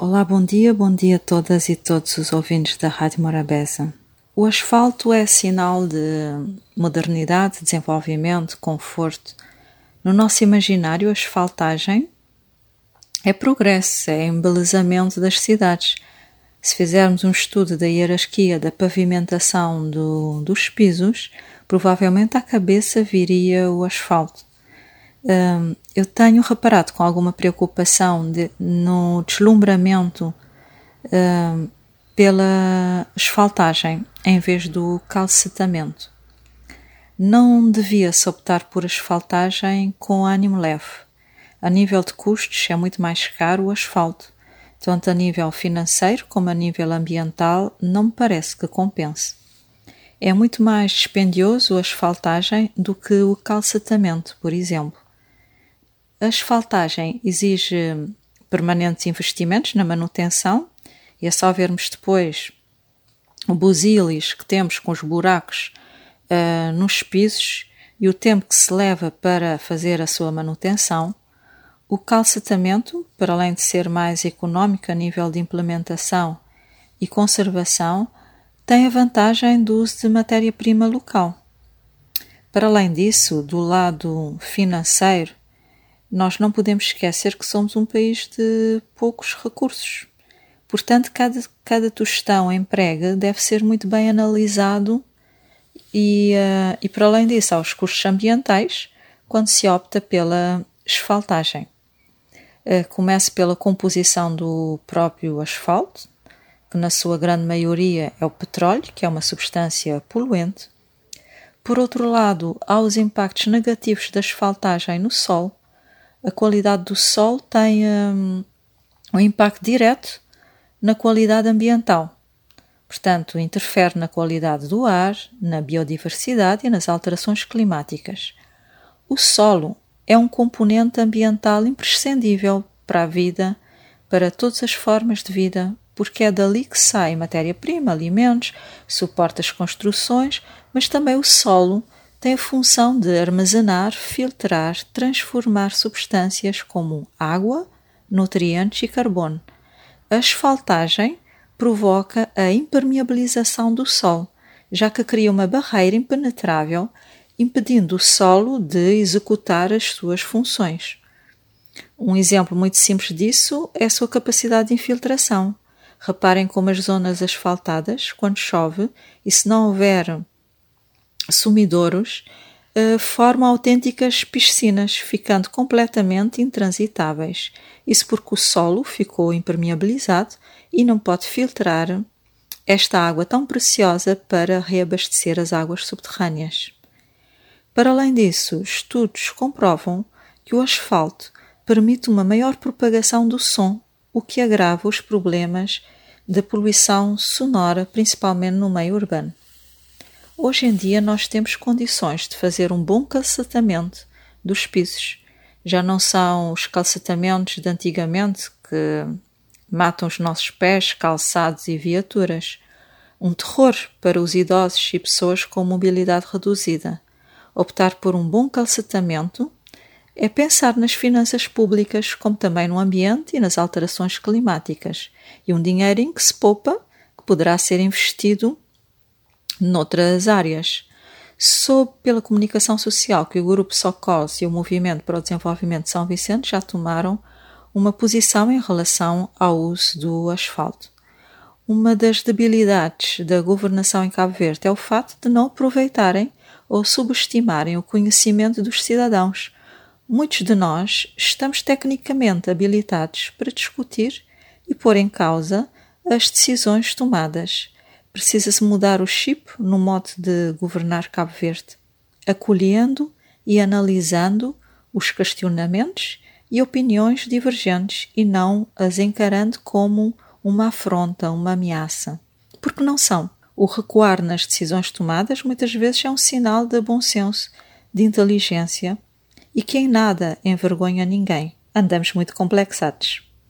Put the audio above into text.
Olá, bom dia, bom dia a todas e todos os ouvintes da Rádio Morabeza. O asfalto é sinal de modernidade, desenvolvimento, conforto. No nosso imaginário, a asfaltagem é progresso, é embelezamento das cidades. Se fizermos um estudo da hierarquia da pavimentação do, dos pisos, provavelmente à cabeça viria o asfalto. Um, eu tenho reparado com alguma preocupação de, no deslumbramento um, pela asfaltagem em vez do calcetamento. Não devia-se optar por asfaltagem com ânimo leve. A nível de custos é muito mais caro o asfalto. Tanto a nível financeiro como a nível ambiental, não me parece que compense. É muito mais dispendioso a asfaltagem do que o calcetamento, por exemplo. A asfaltagem exige permanentes investimentos na manutenção, e é só vermos depois o busilis que temos com os buracos uh, nos pisos e o tempo que se leva para fazer a sua manutenção. O calcetamento, para além de ser mais económico a nível de implementação e conservação, tem a vantagem do uso de matéria-prima local. Para além disso, do lado financeiro, nós não podemos esquecer que somos um país de poucos recursos. Portanto, cada, cada tostão emprega deve ser muito bem analisado e, uh, e, para além disso, aos custos ambientais, quando se opta pela asfaltagem. Uh, começa pela composição do próprio asfalto, que na sua grande maioria é o petróleo, que é uma substância poluente. Por outro lado, há os impactos negativos da asfaltagem no solo, a qualidade do sol tem um, um impacto direto na qualidade ambiental. Portanto, interfere na qualidade do ar, na biodiversidade e nas alterações climáticas. O solo é um componente ambiental imprescindível para a vida, para todas as formas de vida, porque é dali que sai matéria-prima, alimentos, suporta as construções, mas também o solo tem a função de armazenar, filtrar, transformar substâncias como água, nutrientes e carbono. A asfaltagem provoca a impermeabilização do solo, já que cria uma barreira impenetrável, impedindo o solo de executar as suas funções. Um exemplo muito simples disso é a sua capacidade de infiltração. Reparem como as zonas asfaltadas, quando chove, e se não houver sumidouros uh, formam autênticas piscinas, ficando completamente intransitáveis. Isso porque o solo ficou impermeabilizado e não pode filtrar esta água tão preciosa para reabastecer as águas subterrâneas. Para além disso, estudos comprovam que o asfalto permite uma maior propagação do som, o que agrava os problemas da poluição sonora, principalmente no meio urbano. Hoje em dia nós temos condições de fazer um bom calçatamento dos pisos. Já não são os calçatamentos de antigamente que matam os nossos pés, calçados e viaturas. Um terror para os idosos e pessoas com mobilidade reduzida. Optar por um bom calçatamento é pensar nas finanças públicas, como também no ambiente e nas alterações climáticas, e um dinheiro em que se poupa, que poderá ser investido noutras áreas. Soube pela comunicação social que o Grupo SOCOS e o Movimento para o Desenvolvimento de São Vicente já tomaram uma posição em relação ao uso do asfalto. Uma das debilidades da governação em Cabo Verde é o fato de não aproveitarem ou subestimarem o conhecimento dos cidadãos. Muitos de nós estamos tecnicamente habilitados para discutir e pôr em causa as decisões tomadas Precisa-se mudar o chip no modo de governar Cabo Verde, acolhendo e analisando os questionamentos e opiniões divergentes e não as encarando como uma afronta, uma ameaça. Porque não são. O recuar nas decisões tomadas muitas vezes é um sinal de bom senso, de inteligência e que em nada envergonha ninguém. Andamos muito complexados.